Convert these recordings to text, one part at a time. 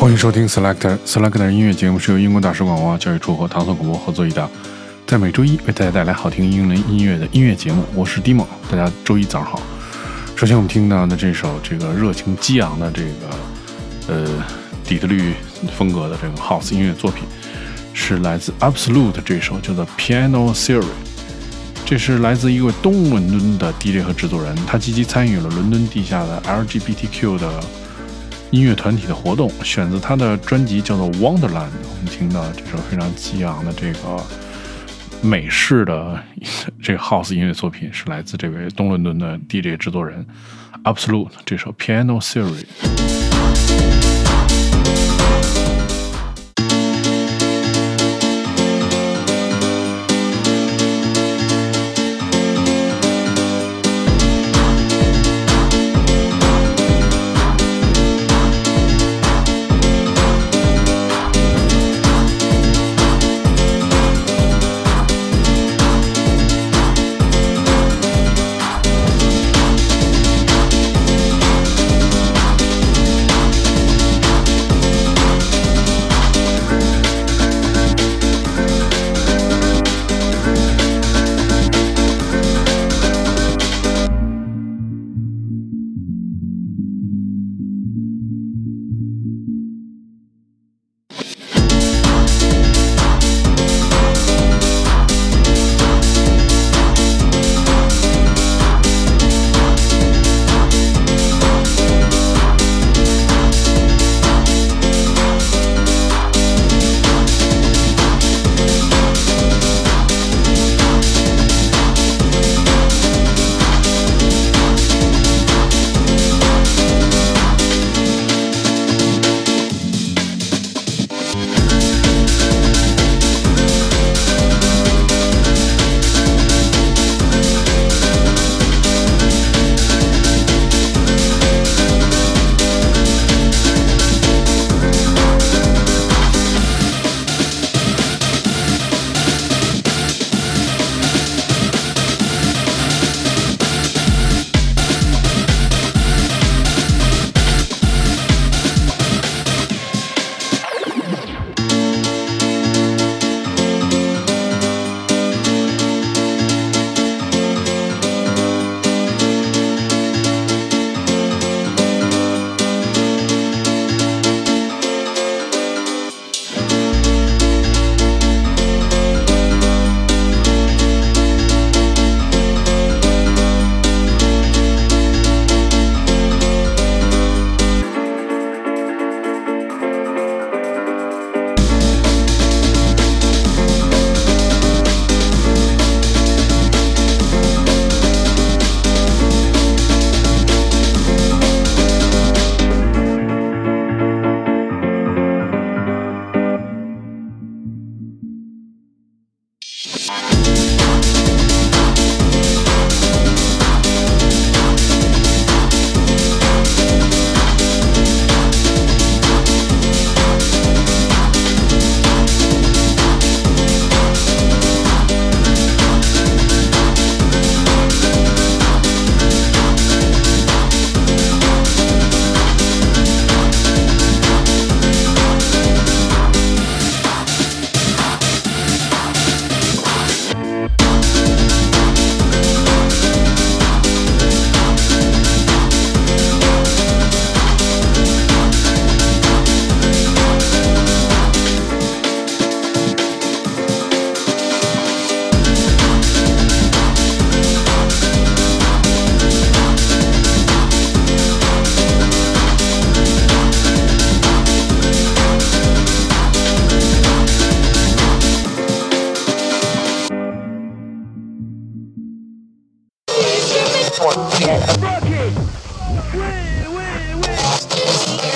欢迎收听 Selector Selector 音乐节目，是由英国大使馆文化教育处和唐宋广播合作一档，在每周一为大家带来好听英伦音乐的音乐节目。我是 Dimo，大家周一早上好。首先我们听到的这首这个热情激昂的这个呃底特律风格的这个 House 音乐作品，是来自 Absolute 这首叫做 Piano Theory。这是来自一位东伦敦的 DJ 和制作人，他积极参与了伦敦地下的 LGBTQ 的。音乐团体的活动，选择他的专辑叫做《Wonderland》。我们听到这首非常激昂的这个美式的这个 House 音乐作品，是来自这位东伦敦的 DJ 制作人 Absolute 这首《Piano Theory》。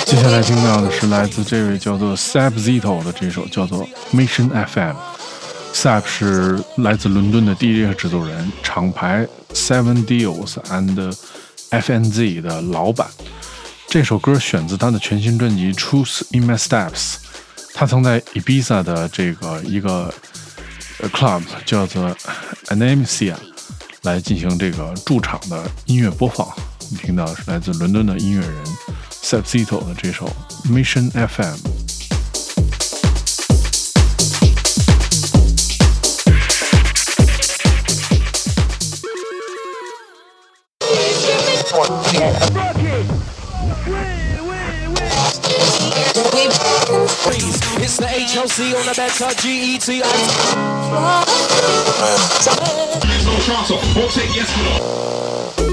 接下来听到的是来自这位叫做 Sab Zito 的这首叫做 Mission FM。Sab 是来自伦敦的 DJ 和制作人，厂牌 Seven Deals and FNZ 的老板。这首歌选自他的全新专辑《Truth in My Steps》。他曾在 Ibiza 的这个一个 club 叫做 Anemisia 来进行这个驻场的音乐播放，你听到是来自伦敦的音乐人 Subzero 的这首 Mission FM。It's the HLC on the better GET. Please no transfer. We'll take yes for no.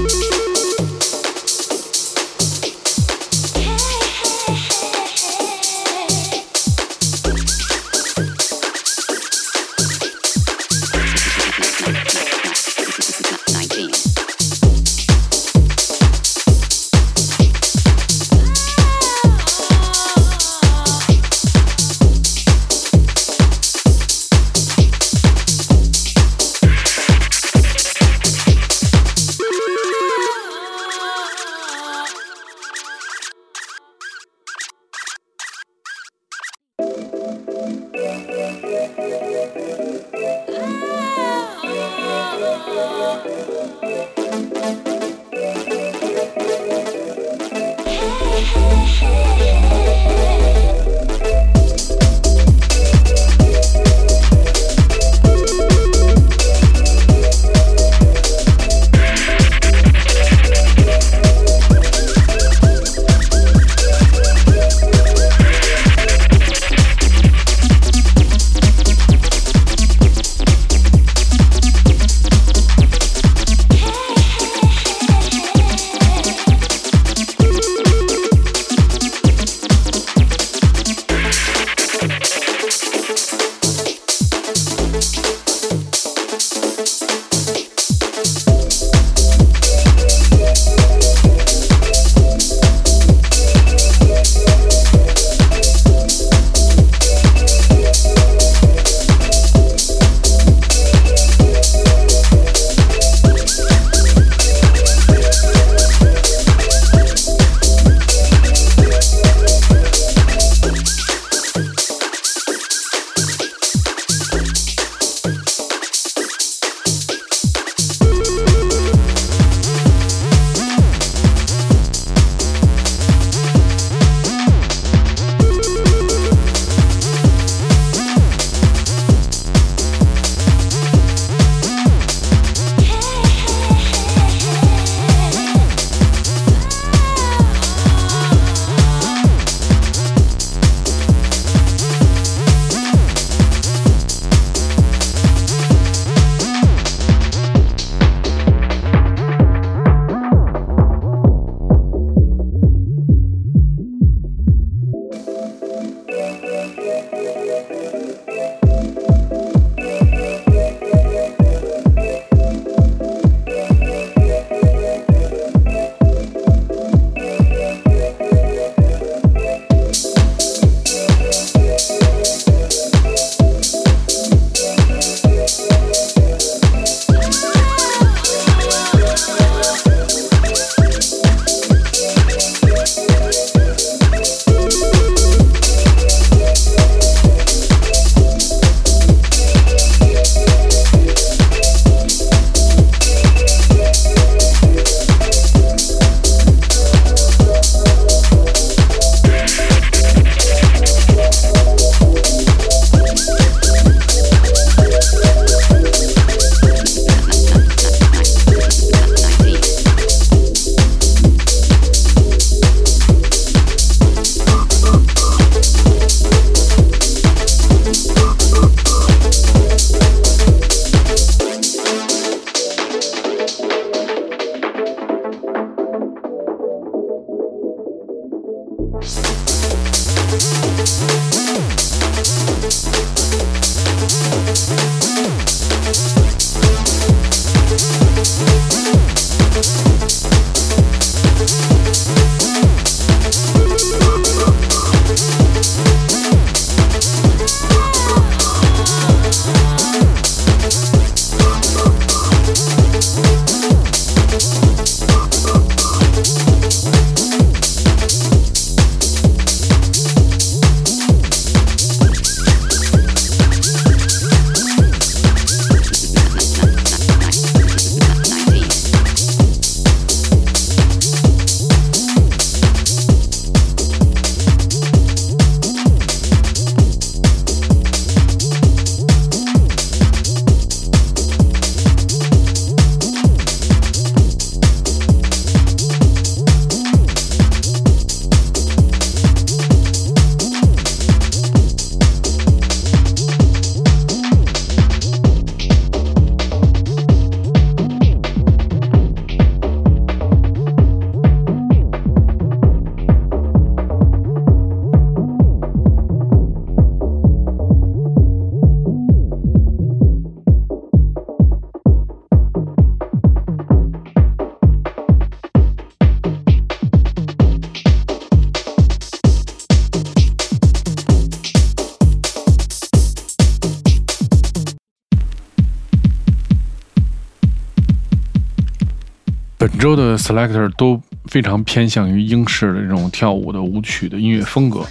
Selector 都非常偏向于英式的这种跳舞的舞曲的音乐风格。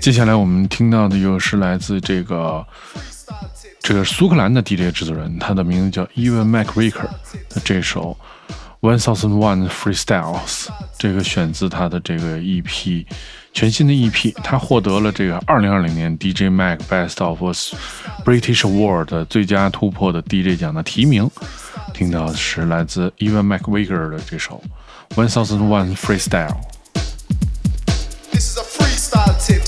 接下来我们听到的又是来自这个这个苏格兰的 DJ 制作人，他的名字叫 Even McVicker 的这首 One Thousand One Freestyles，这个选自他的这个 EP，全新的 EP，他获得了这个2020年 DJ Mag Best of British Award 最佳突破的 DJ 奖的提名。听到的是来自 Evan McVicker 的这首 One Thousand One Freestyle。This is a freestyle tip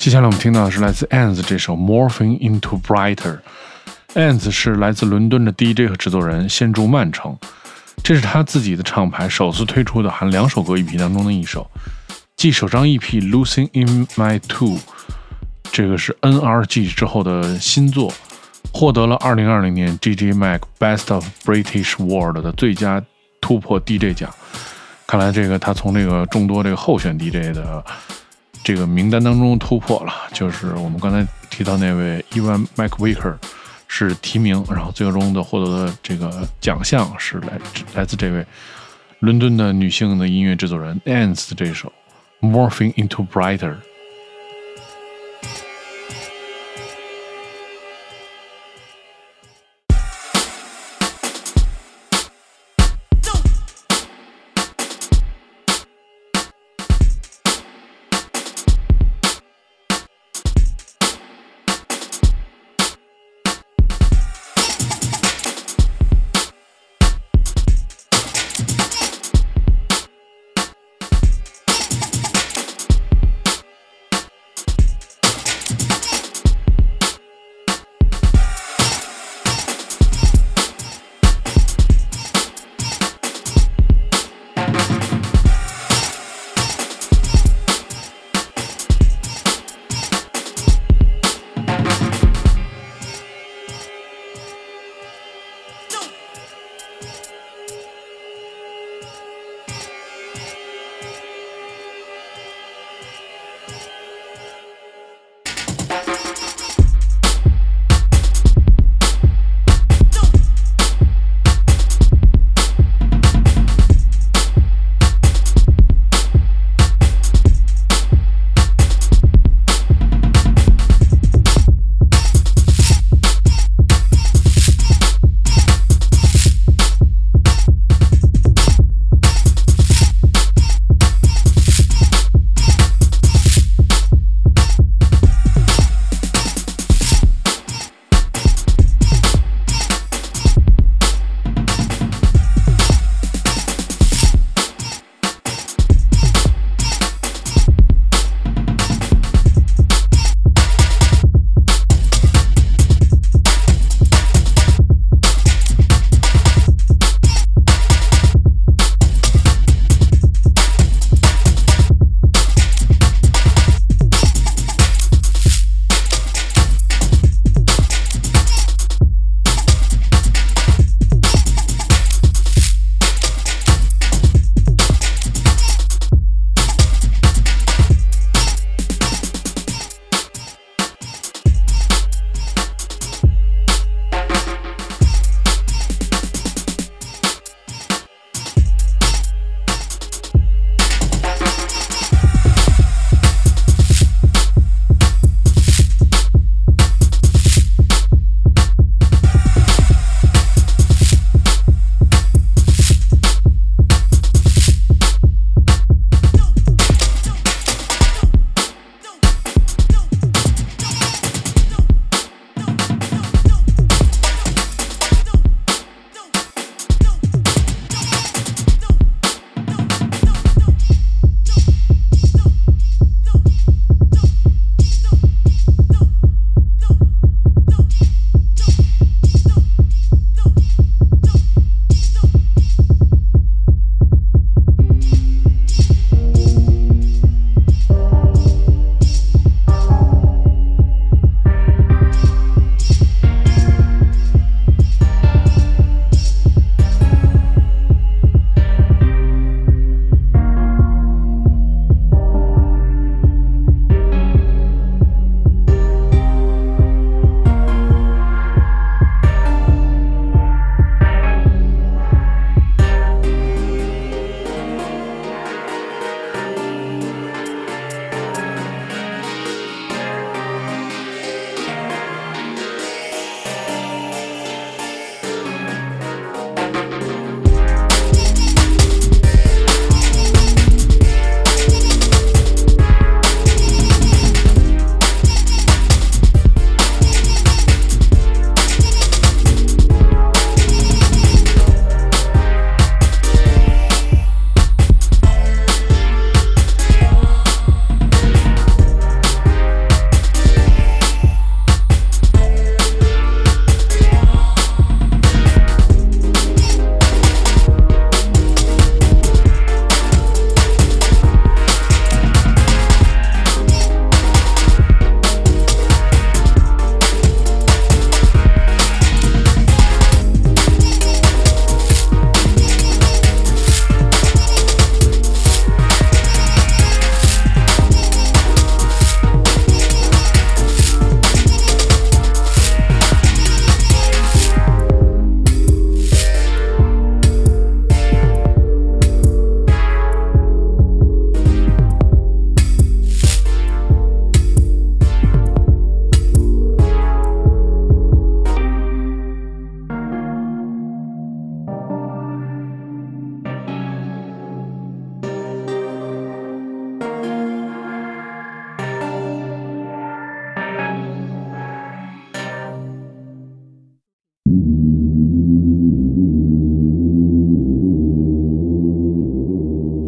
接下来我们听到的是来自 Ans 这首《Morphing Into Brighter》。Ans 是来自伦敦的 DJ 和制作人，现住曼城。这是他自己的厂牌首次推出的含两首歌 EP 当中的一首，继首张 EP《Losing in My Two》，这个是 NRG 之后的新作，获得了2020年 DJ Mag Best of British World 的最佳突破 DJ 奖。看来这个他从这个众多这个候选 DJ 的这个名单当中突破了，就是我们刚才提到那位 Evan McVicker。是提名，然后最终的获得的这个奖项是来来自这位伦敦的女性的音乐制作人 Ants 的这首《Morphing Into Brighter》。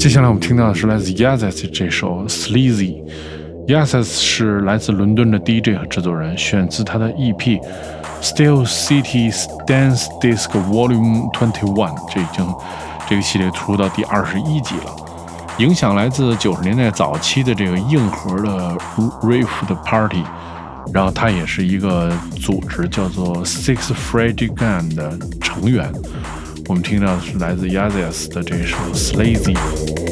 接下来我们听到的是来自 Yazes 这首 Sleazy。Yazes 是来自伦敦的 DJ 和制作人，选自他的 EP Still City Dance Disc Volume Twenty One。这已经这个系列出到第二十一集了。影响来自九十年代早期的这个硬核的 Rave 的 Party。然后他也是一个组织叫做 Six Fragile Gun 的成员。我们听到的是来自 Yazes 的这首 Slazy。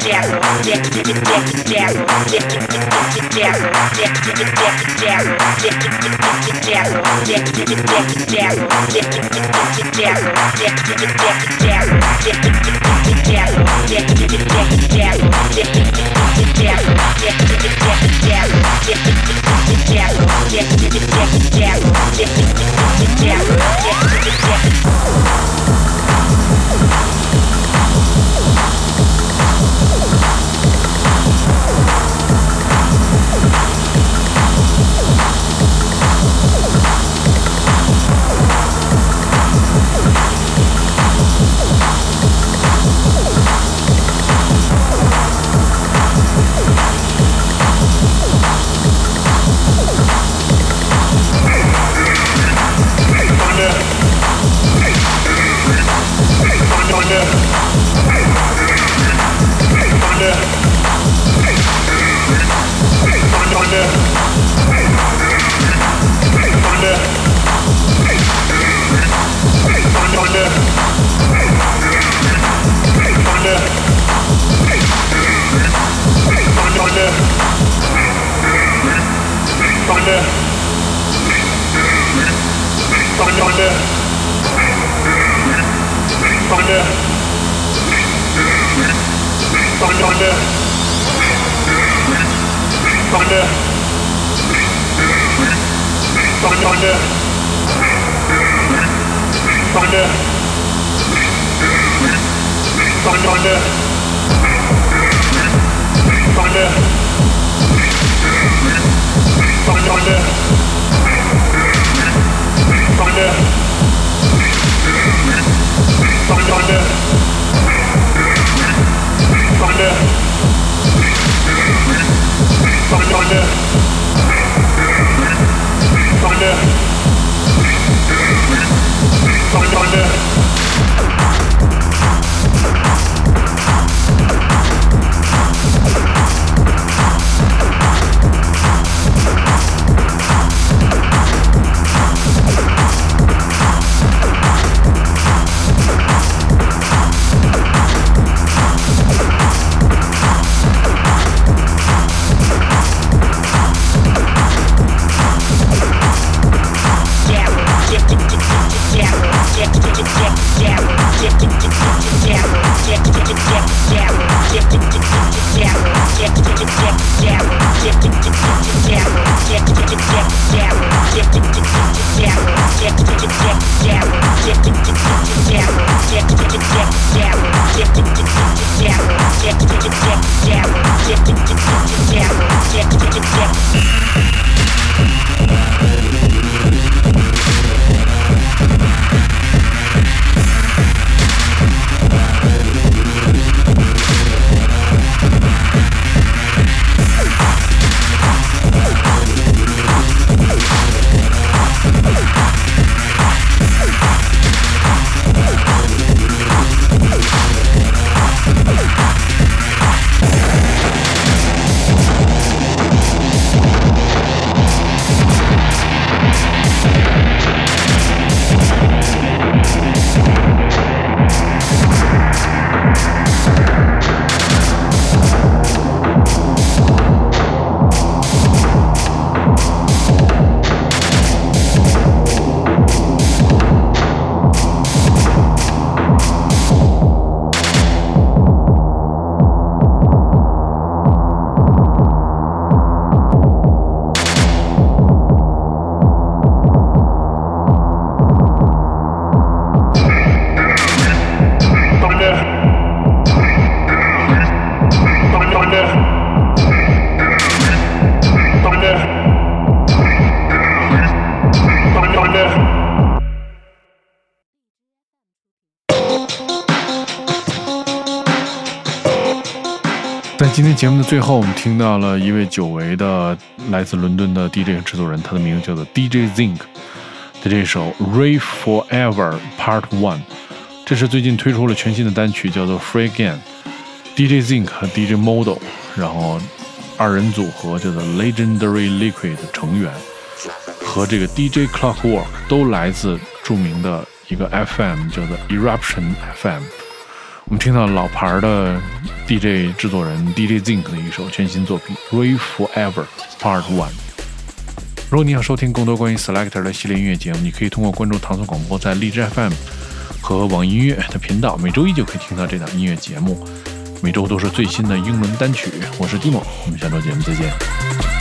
Yeah. Yeah. Yeah. Thunder. Thunder. 今天节目的最后，我们听到了一位久违的来自伦敦的 DJ 和制作人，他的名字叫做 DJ Zinc 的这首《Ray Forever Part One》，这是最近推出了全新的单曲，叫做《Free Again》。DJ Zinc 和 DJ Model，然后二人组合叫做 Legendary Liquid 的成员，和这个 DJ Clockwork 都来自著名的一个 FM，叫做 Eruption FM。我们听到老牌的 DJ 制作人 DJ Zinc 的一首全新作品《Ray Forever Part One》。如果你想收听更多关于 Selector 的系列音乐节目，你可以通过关注唐宋广播在荔枝 FM 和网易音乐的频道，每周一就可以听到这档音乐节目。每周都是最新的英文单曲。我是 Dimo，我们下周节目再见。